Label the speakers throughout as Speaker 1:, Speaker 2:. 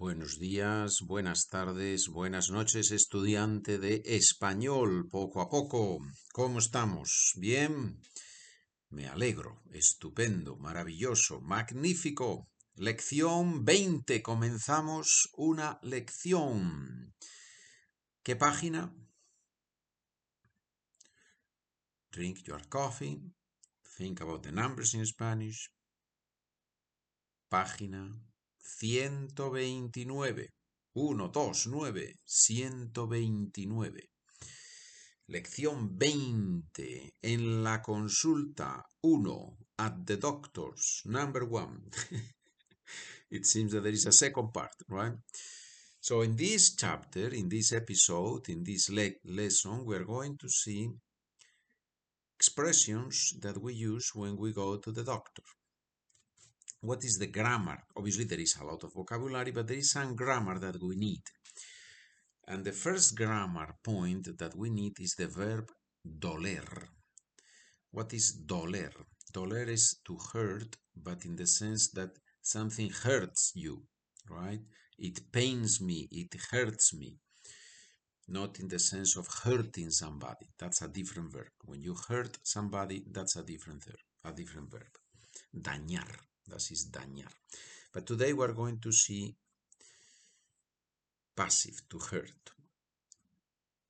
Speaker 1: Buenos días, buenas tardes, buenas noches, estudiante de español, poco a poco. ¿Cómo estamos? ¿Bien? Me alegro, estupendo, maravilloso, magnífico. Lección 20. Comenzamos una lección. ¿Qué página? Drink your coffee. Think about the numbers in Spanish. Página 129. 1, 2, 9, 129. Lección 20. En la consulta 1. At the doctor's. Number 1. it seems that there is a second part, right? So in this chapter, in this episode, in this le lesson, we are going to see expressions that we use when we go to the doctor what is the grammar? Obviously, there is a lot of vocabulary, but there is some grammar that we need. And the first grammar point that we need is the verb doler. What is doler? Doler is to hurt, but in the sense that something hurts you, right? It pains me, it hurts me. Not in the sense of hurting somebody. That's a different verb. When you hurt somebody, that's a different verb. A different verb. Dañar. Das ist dañar. But today we're going to see passive, to hurt.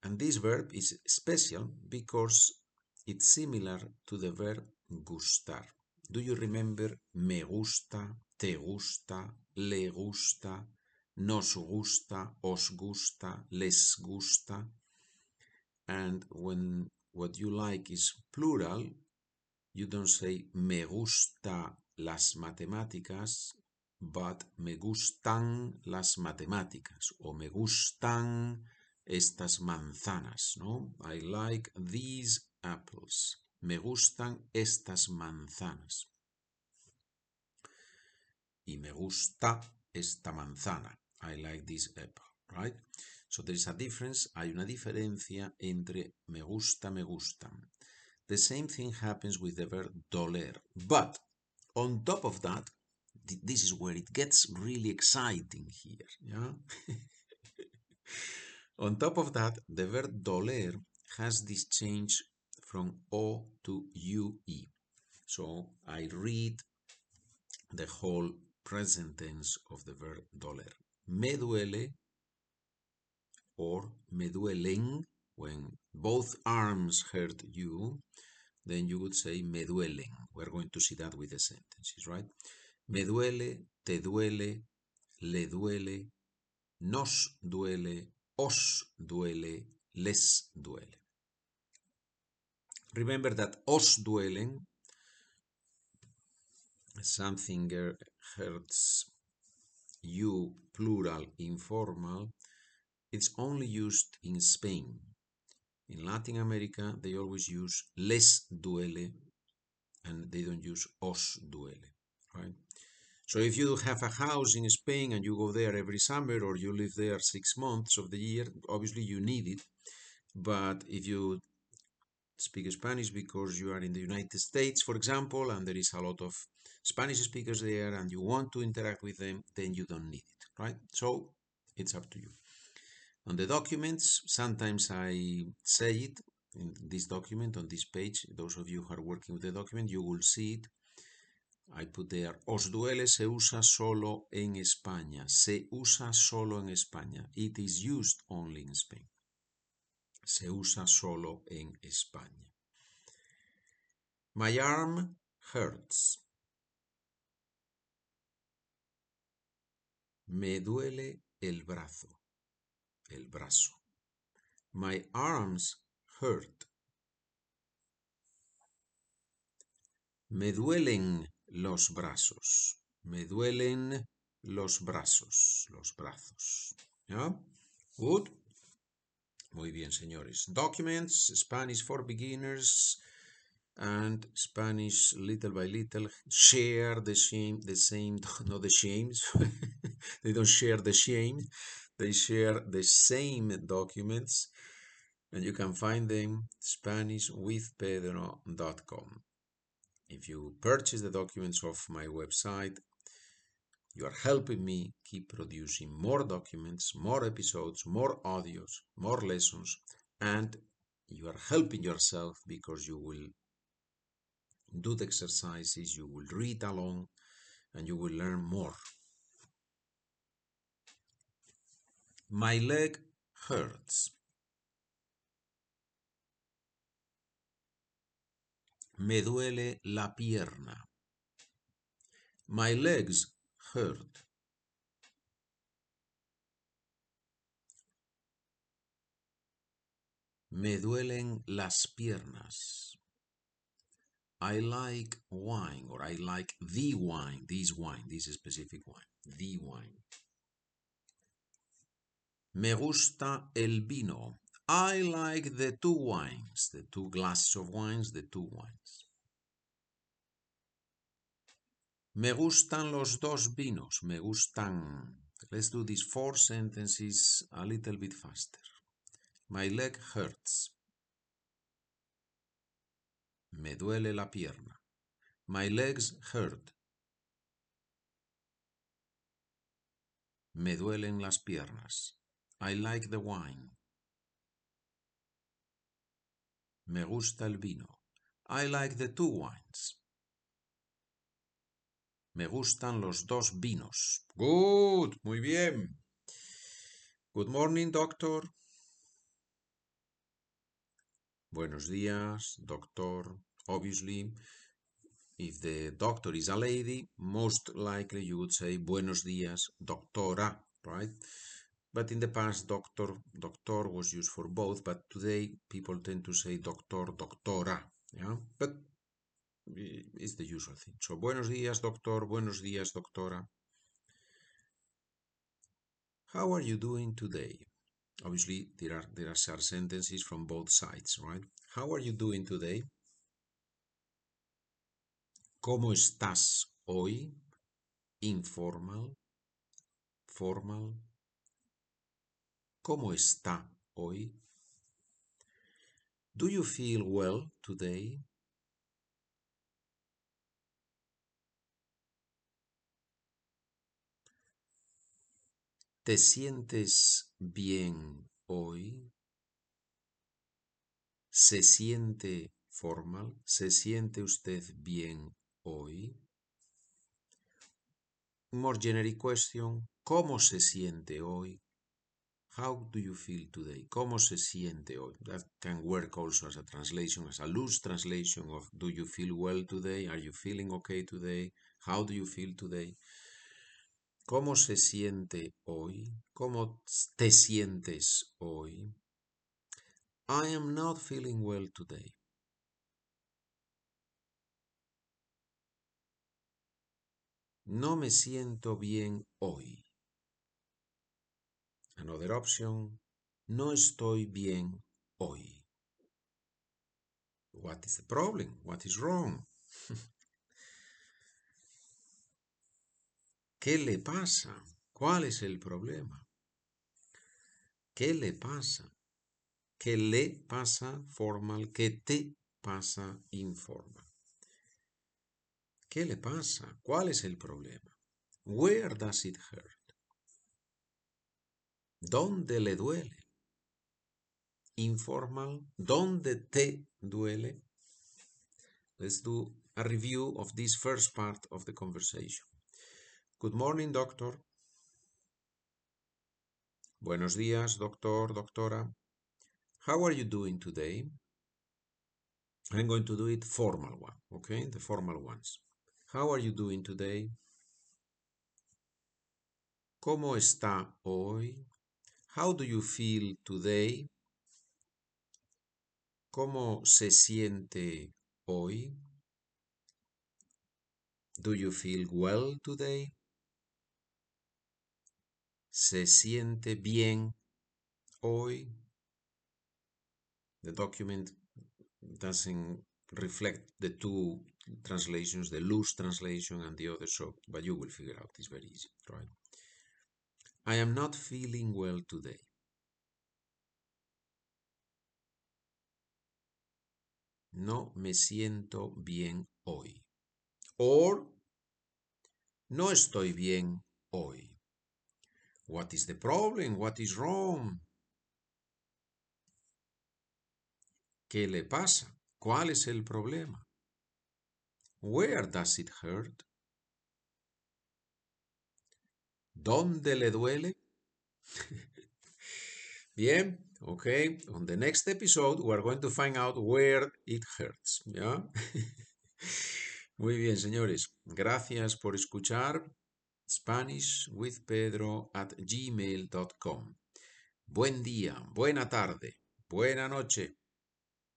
Speaker 1: And this verb is special because it's similar to the verb gustar. Do you remember me gusta, te gusta, le gusta, nos gusta, os gusta, les gusta? And when what you like is plural, you don't say me gusta las matemáticas, but me gustan las matemáticas o me gustan estas manzanas, ¿no? I like these apples. Me gustan estas manzanas. Y me gusta esta manzana. I like this apple, right? So there is a difference, hay una diferencia entre me gusta, me gustan. The same thing happens with the verb doler, but on top of that, this is where it gets really exciting here. Yeah. on top of that, the verb doler has this change from O to UE. So I read the whole present tense of the verb doler. Me duele or me duelen when both arms hurt you then you would say me duelen. We're going to see that with the sentences, right? Me duele, te duele, le duele, nos duele, os duele, les duele. Remember that os duelen, something hurts you, plural, informal, it's only used in Spain. In Latin America, they always use les duele and they don't use os duele, right? So if you have a house in Spain and you go there every summer or you live there six months of the year, obviously you need it. But if you speak Spanish because you are in the United States, for example, and there is a lot of Spanish speakers there and you want to interact with them, then you don't need it, right? So it's up to you. On the documents, sometimes I say it in this document, on this page, those of you who are working with the document, you will see it. I put there, os duele se usa solo en España. Se usa solo en España. It is used only in Spain. Se usa solo en España. My arm hurts. Me duele el brazo el brazo. My arms hurt. Me duelen los brazos. Me duelen los brazos, los brazos. ¿Ya? Good. Muy bien, señores. Documents, Spanish for beginners and Spanish little by little share the shame, the same, not the shames. they don't share the shame. They share the same documents and you can find them SpanishWithPedro.com. If you purchase the documents of my website, You are helping me keep producing more documents, more episodes, more audios, more lessons, and you are helping yourself because you will do the exercises, you will read along, and you will learn more. My leg hurts. Me duele la pierna. My legs hurt. Me duelen las piernas. I like wine, or I like the wine, this wine, this specific wine, the wine. Me gusta el vino. I like the two wines, the two glasses of wines, the two wines. Me gustan los dos vinos. Me gustan. Let's do these four sentences a little bit faster. My leg hurts. Me duele la pierna. My legs hurt. Me duelen las piernas. I like the wine. Me gusta el vino. I like the two wines. Me gustan los dos vinos. Good, muy bien. Good morning, doctor. Buenos días, doctor. Obviously, if the doctor is a lady, most likely you would say buenos días, doctora, right? But in the past, doctor, doctor was used for both, but today people tend to say doctor, doctora, yeah? But it's the usual thing. So, buenos días, doctor, buenos días, doctora. How are you doing today? Obviously, there are, there are sentences from both sides, right? How are you doing today? ¿Cómo estás hoy? Informal, formal. ¿Cómo está hoy? Do you feel well today? ¿Te sientes bien hoy? ¿Se siente formal? ¿Se siente usted bien hoy? More generic question. ¿Cómo se siente hoy? How do you feel today? ¿Cómo se siente hoy? That can work also as a translation, as a loose translation of do you feel well today? Are you feeling okay today? How do you feel today? ¿Cómo se siente hoy? ¿Cómo te sientes hoy? I am not feeling well today. No me siento bien hoy. Another option. No estoy bien hoy. What is the problem? What is wrong? ¿Qué le pasa? ¿Cuál es el problema? ¿Qué le pasa? ¿Qué le pasa formal? ¿Qué te pasa informal? ¿Qué le pasa? ¿Cuál es el problema? Where does it hurt? ¿Dónde le duele? Informal. ¿Dónde te duele? Let's do a review of this first part of the conversation. Good morning, doctor. Buenos días, doctor, doctora. How are you doing today? I'm going to do it formal one, okay? The formal ones. How are you doing today? ¿Cómo está hoy? How do you feel today? ¿Cómo se siente hoy? Do you feel well today? se siente bien hoy. The document doesn't reflect the two translations, the loose translation and the other, so but you will figure out. It's very easy, right? I am not feeling well today. No me siento bien hoy. Or no estoy bien hoy? What is the problem? What is wrong? ¿Qué le pasa? ¿Cuál es el problema? Where does it hurt? ¿Dónde le duele? Bien, okay. On the next episode, we are going to find out where it hurts. ¿Ya? Muy bien, señores. Gracias por escuchar Spanish with Pedro at gmail.com. Buen día, buena tarde, buena noche.